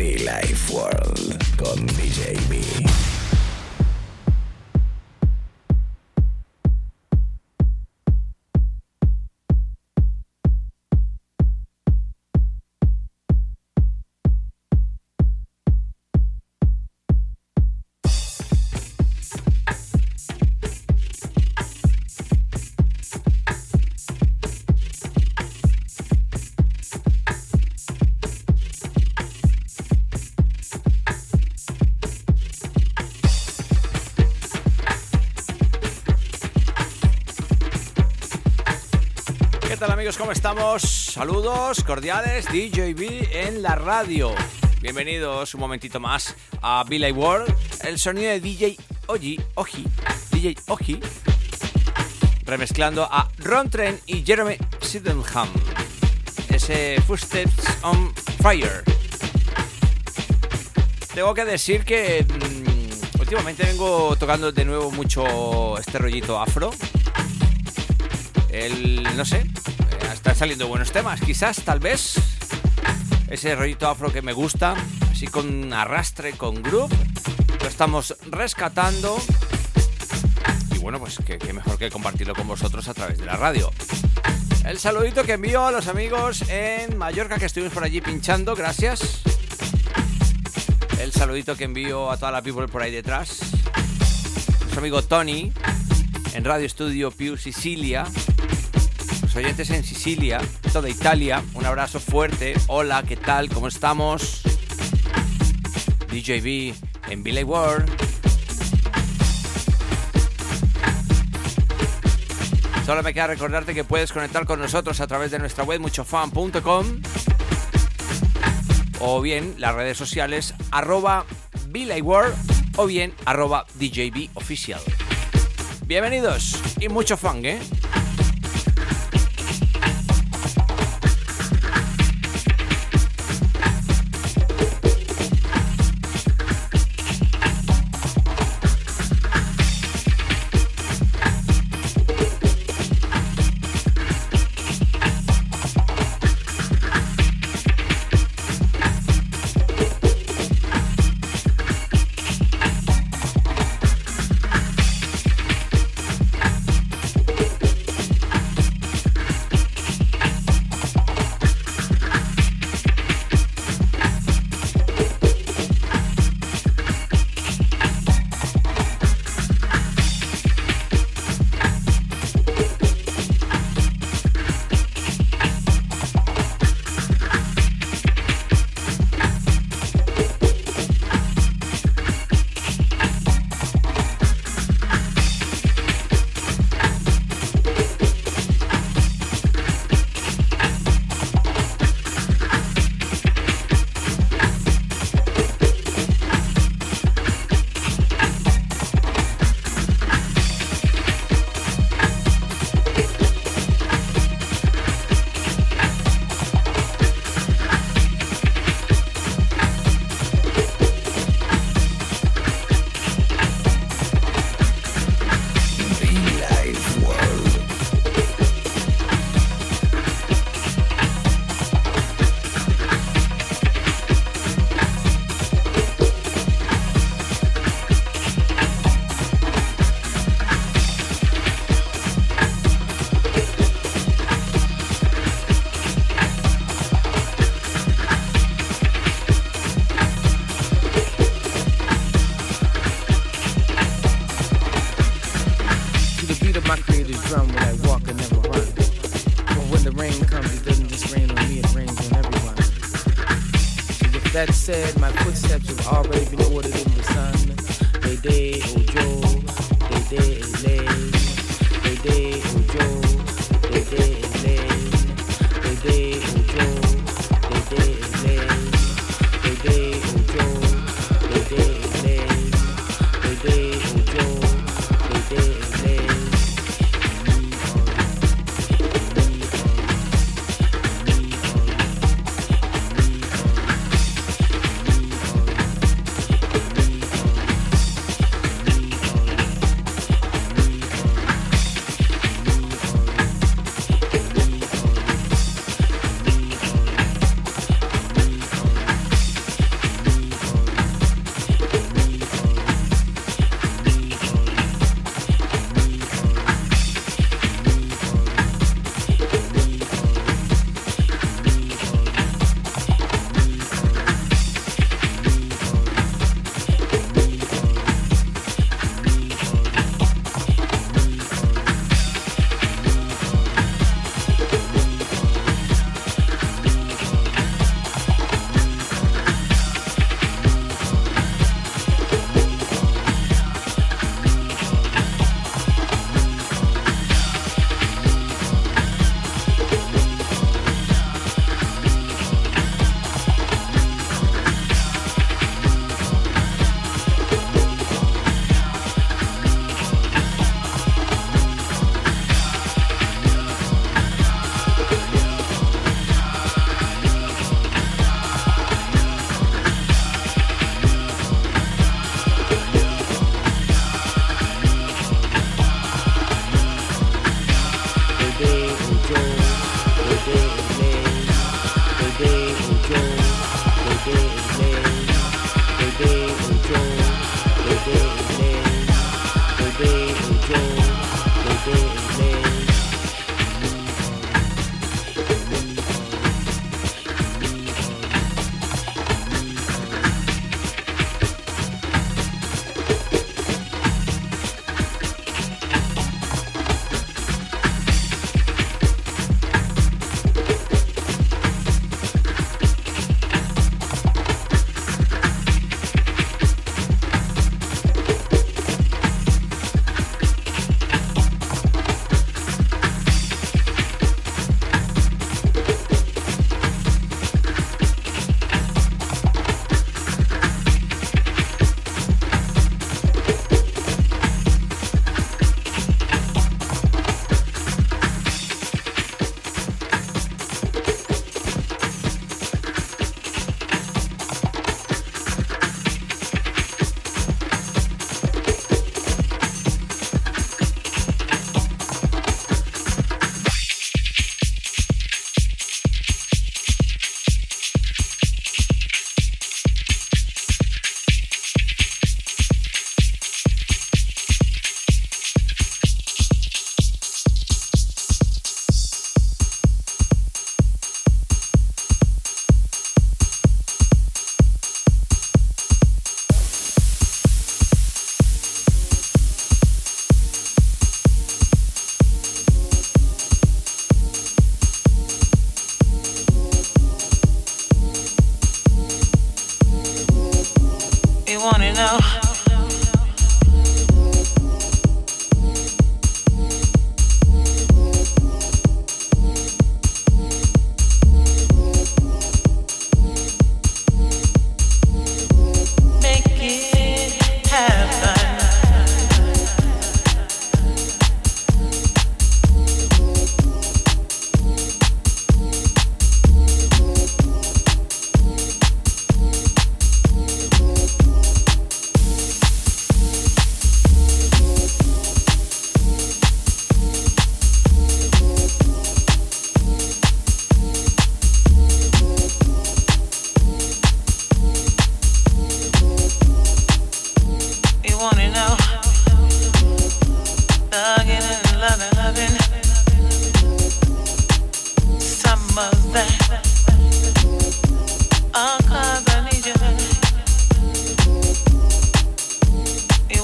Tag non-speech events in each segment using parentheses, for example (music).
Be Life World con DJ ¿Cómo estamos? Saludos cordiales, DJB en la radio. Bienvenidos un momentito más a Billy World, el sonido de DJ Oji, Oji, DJ Oji, remezclando a Ron Trent y Jeremy Sydenham. Ese Footsteps on Fire. Tengo que decir que mm, últimamente vengo tocando de nuevo mucho este rollito afro. El, no sé, saliendo buenos temas, quizás, tal vez. Ese rollito afro que me gusta, así con arrastre, con groove, lo estamos rescatando. Y bueno, pues qué mejor que compartirlo con vosotros a través de la radio. El saludito que envío a los amigos en Mallorca que estuvimos por allí pinchando, gracias. El saludito que envío a toda la people por ahí detrás. Nuestro amigo Tony en Radio Studio Più Sicilia. Los oyentes en Sicilia, toda Italia, un abrazo fuerte. Hola, ¿qué tal? ¿Cómo estamos? DJB en Billy World. Solo me queda recordarte que puedes conectar con nosotros a través de nuestra web muchofan.com o bien las redes sociales arroba World o bien arroba DJB Oficial. Bienvenidos y mucho fan, ¿eh?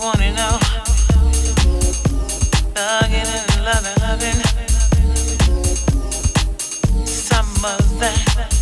wanna know. And loving, loving. Some of that.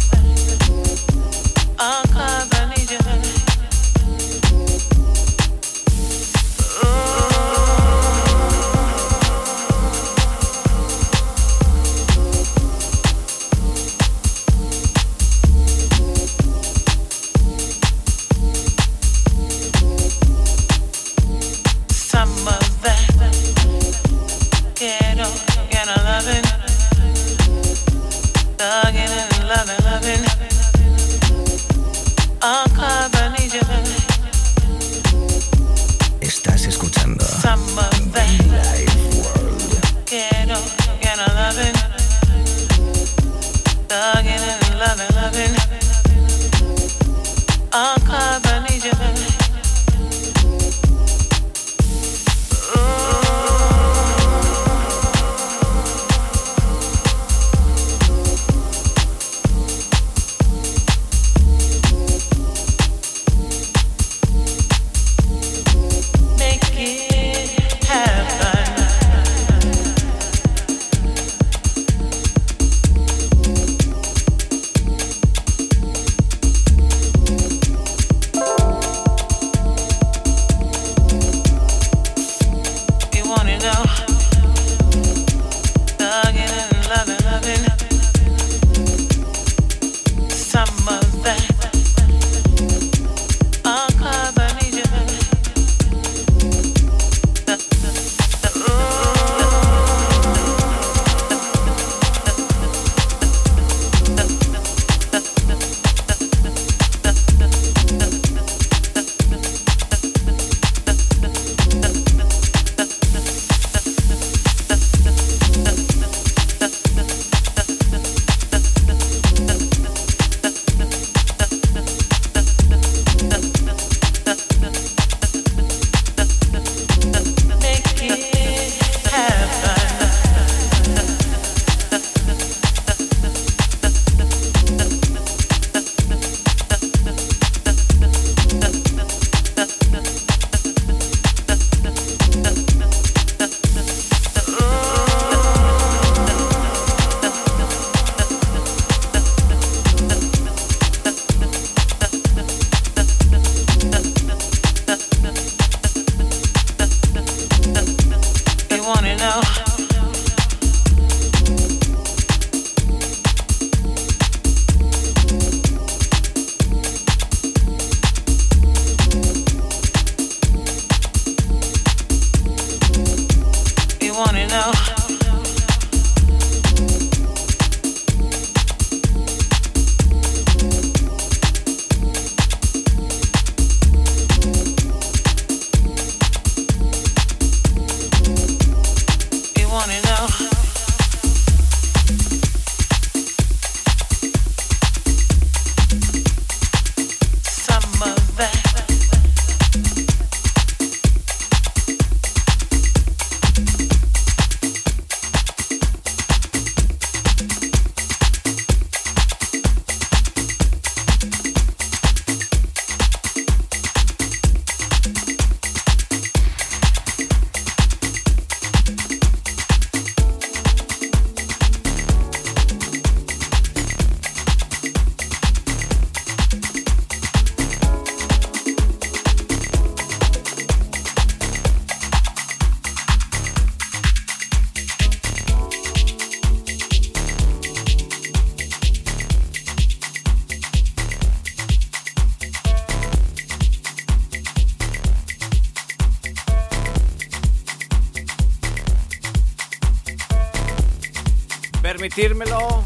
Permitírmelo,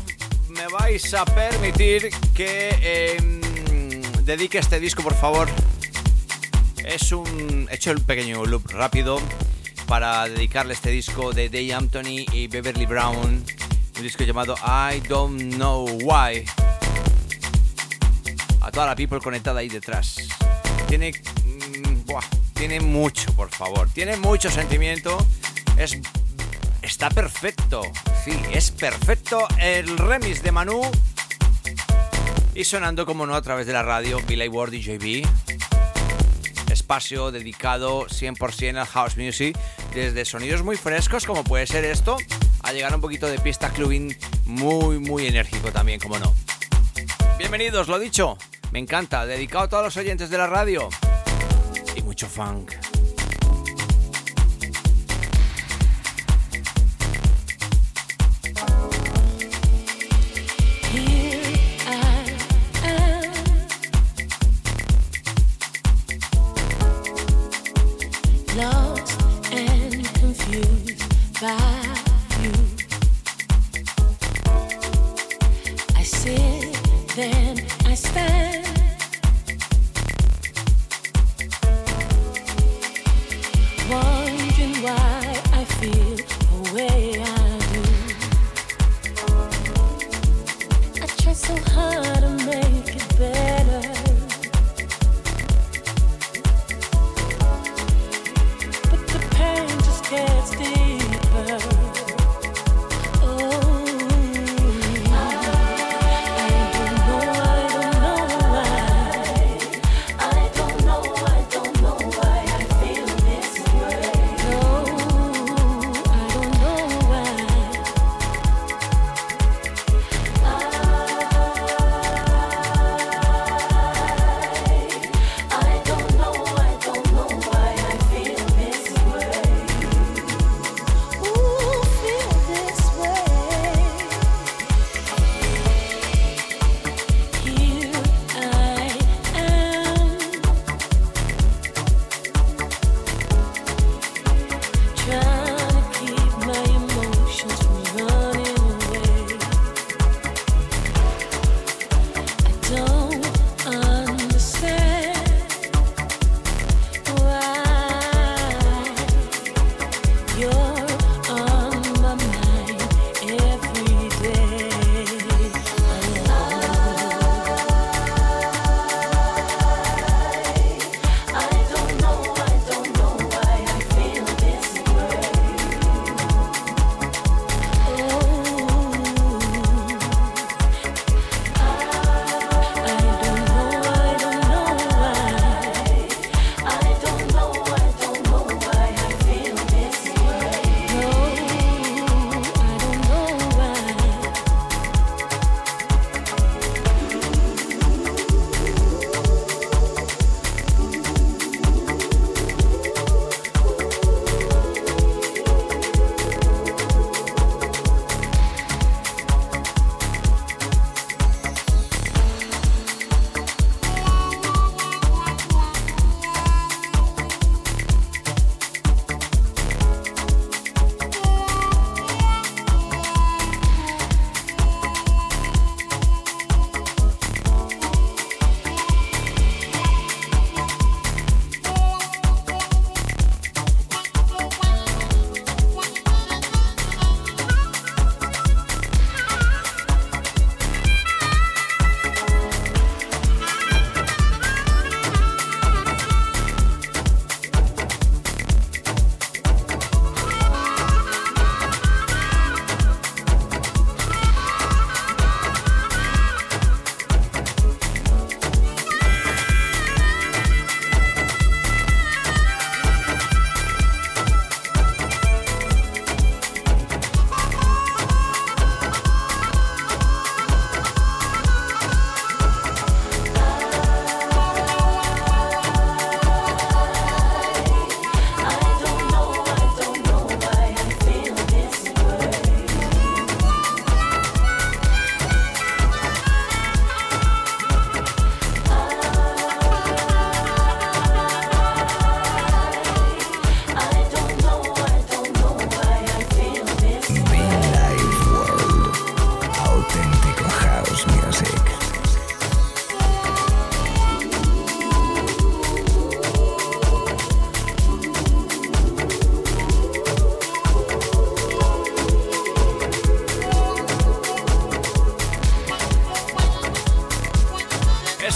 me vais a permitir que em, dedique este disco, por favor. Es un. He hecho el pequeño loop rápido para dedicarle este disco de Dave Anthony y Beverly Brown. Un disco llamado I Don't Know Why. A toda la people conectada ahí detrás. Tiene. Mm, tiene mucho, por favor. Tiene mucho sentimiento. Es está perfecto. Es perfecto el remix de Manu. Y sonando, como no, a través de la radio, Billy Ward y JB. Espacio dedicado 100% al house music, desde sonidos muy frescos, como puede ser esto, a llegar a un poquito de pista clubbing muy, muy enérgico también, como no. Bienvenidos, lo dicho, me encanta, dedicado a todos los oyentes de la radio. Y mucho funk.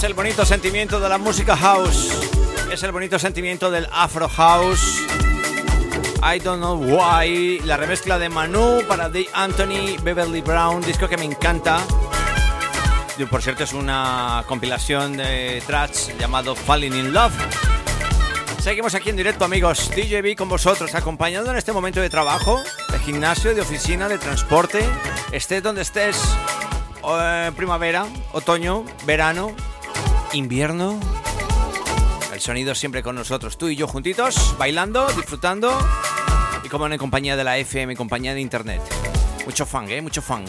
El bonito sentimiento de la música house. Es el bonito sentimiento del afro house. I don't know why. La remezcla de Manu para The Anthony Beverly Brown, disco que me encanta. Por cierto, es una compilación de tracks llamado Falling in Love. Seguimos aquí en directo, amigos. DJB con vosotros, acompañando en este momento de trabajo, de gimnasio, de oficina, de transporte. Estés donde estés, eh, primavera, otoño, verano, invierno. El sonido siempre con nosotros, tú y yo juntitos, bailando, disfrutando y como en compañía de la FM, compañía de internet. Mucho funk, ¿eh? Mucho funk.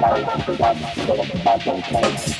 Thank you.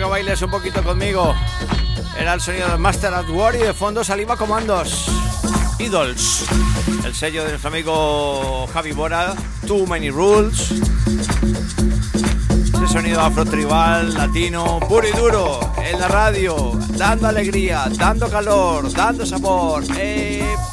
Bailes un poquito conmigo. Era el sonido de Master at War y de fondo Saliva Comandos. Idols. El sello de nuestro amigo Javi Bora. Too Many Rules. Ese sonido afro-tribal, latino, puro y duro. En la radio. Dando alegría, dando calor, dando sabor. es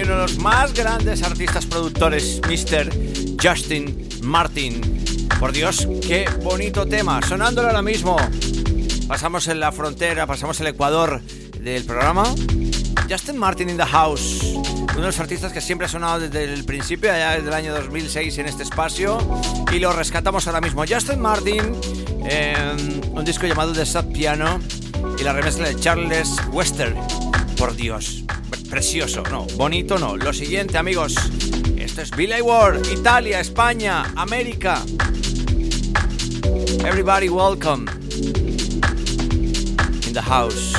uno de los más grandes artistas productores, Mr. Justin Martin. Por Dios, qué bonito tema, sonándolo ahora mismo. Pasamos en la frontera, pasamos el Ecuador del programa. Justin Martin in the house, uno de los artistas que siempre ha sonado desde el principio, allá desde el año 2006 en este espacio, y lo rescatamos ahora mismo. Justin Martin, un disco llamado The Sub Piano, y la remezcla de Charles Wester. Por Dios, precioso, no, bonito no. Lo siguiente, amigos, esto es Billy Ward, Italia, España, América. Everybody welcome in the house.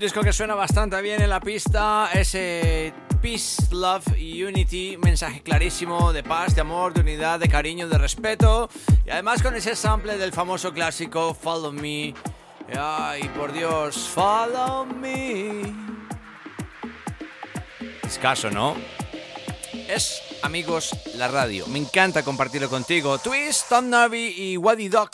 Disco que suena bastante bien en la pista, ese Peace, Love Unity, mensaje clarísimo de paz, de amor, de unidad, de cariño, de respeto. Y además con ese sample del famoso clásico Follow Me. Ay, por Dios, Follow Me. Escaso, ¿no? Es, amigos, la radio. Me encanta compartirlo contigo. Twist, Tom Navi y Waddy Doc.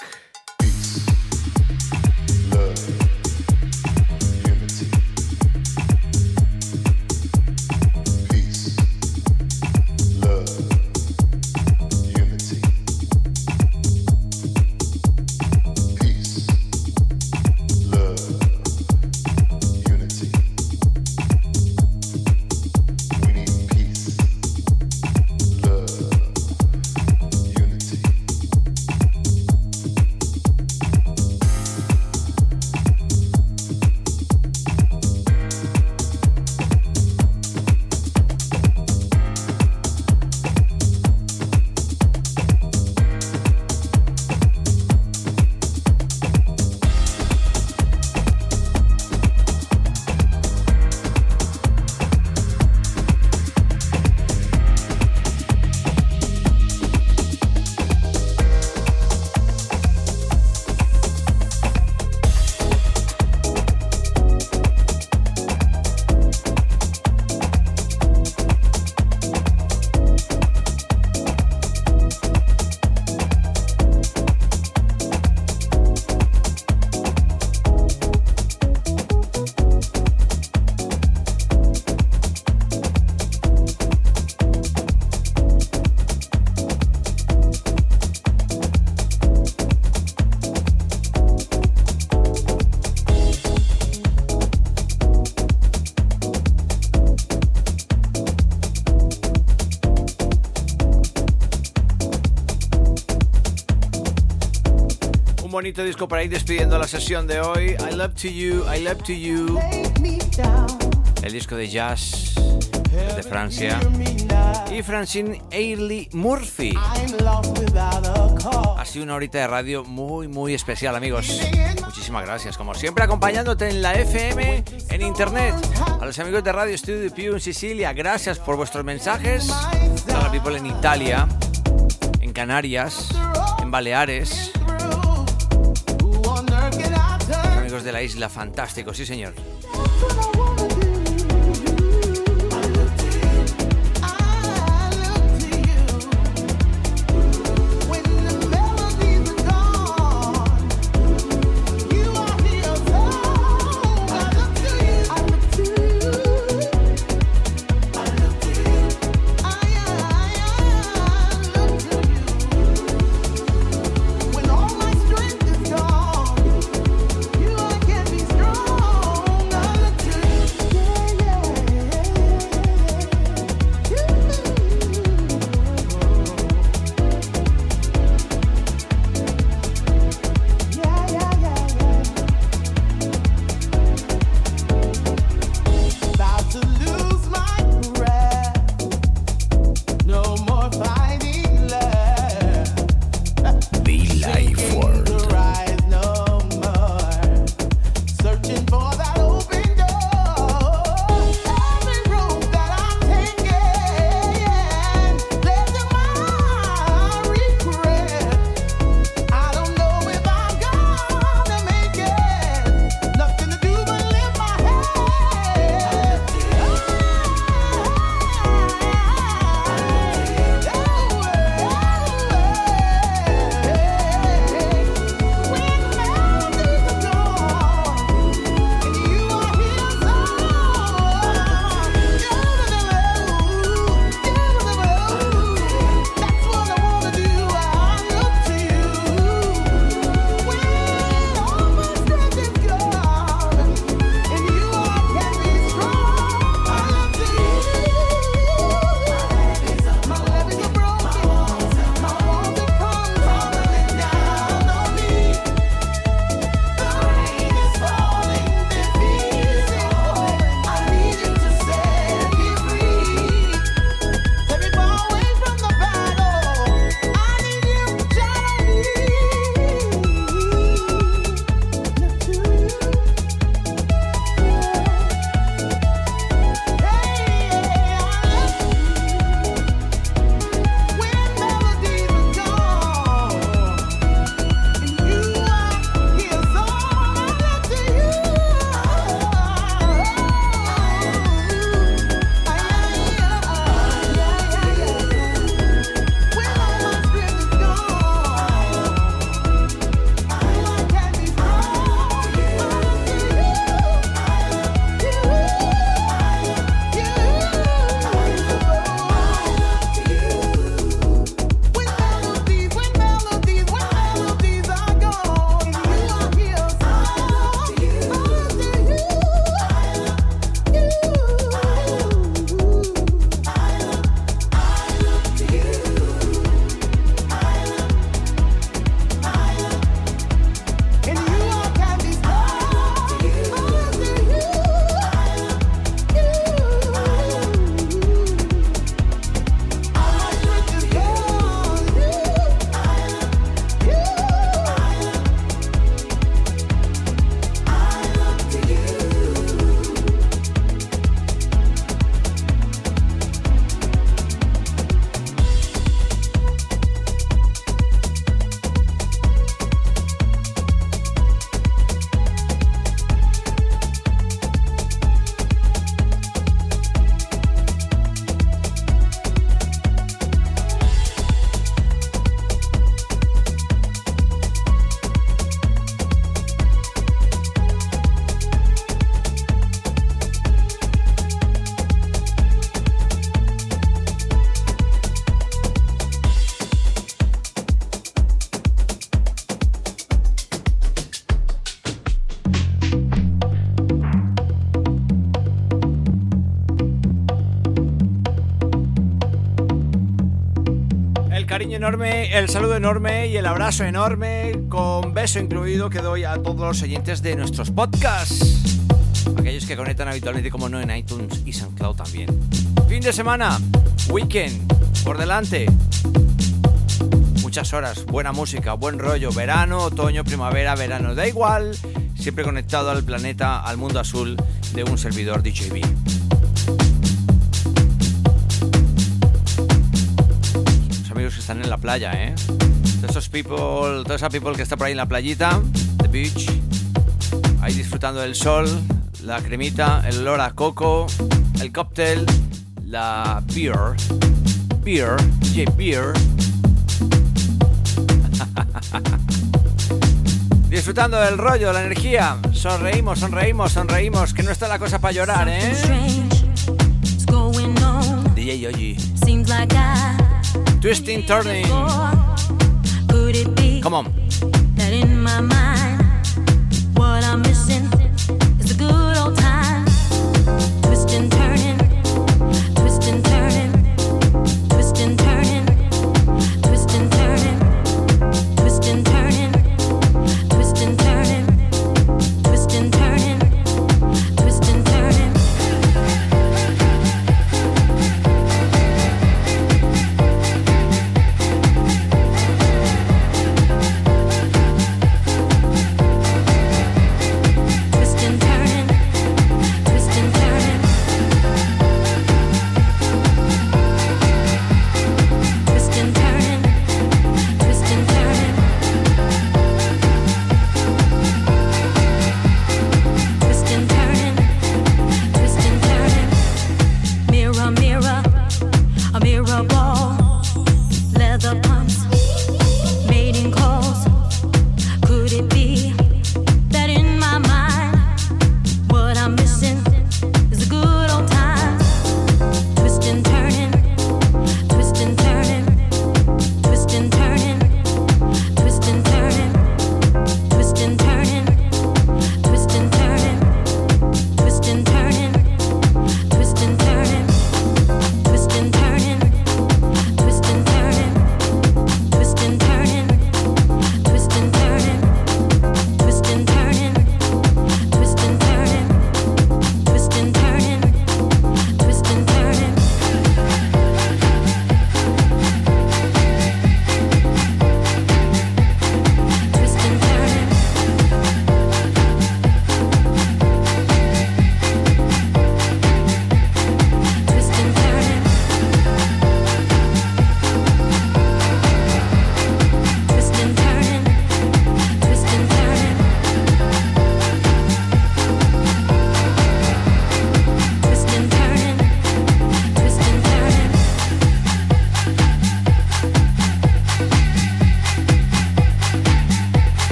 Bonito disco para ir despidiendo la sesión de hoy. I Love to You, I Love to You. El disco de jazz de Francia. Y Francine Ailey Murphy. Ha sido una horita de radio muy, muy especial, amigos. Muchísimas gracias, como siempre, acompañándote en la FM, en internet. A los amigos de Radio Studio Piu en Sicilia, gracias por vuestros mensajes. A la people en Italia, en Canarias, en Baleares. De la isla, fantástico, sí señor. El saludo enorme y el abrazo enorme, con beso incluido, que doy a todos los oyentes de nuestros podcasts. Aquellos que conectan habitualmente, como no, en iTunes y SoundCloud también. Fin de semana, weekend, por delante. Muchas horas, buena música, buen rollo, verano, otoño, primavera, verano, da igual. Siempre conectado al planeta, al mundo azul de un servidor DJB. Están en la playa, ¿eh? Todos esos people, toda esa people que está por ahí en la playita, the beach, ahí disfrutando del sol, la cremita, el olor a coco, el cóctel, la beer, beer, J beer. (laughs) Disfrutando del rollo, la energía. Sonreímos, sonreímos, sonreímos. Que no está la cosa para llorar, ¿eh? DJ Yogi. Twisting, turning. Come on.